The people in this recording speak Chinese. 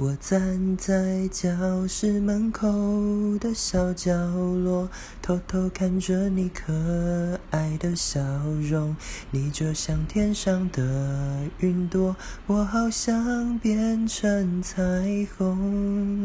我站在教室门口的小角落偷偷看着你可爱的笑容你就像天上的云朵我好想变成彩虹。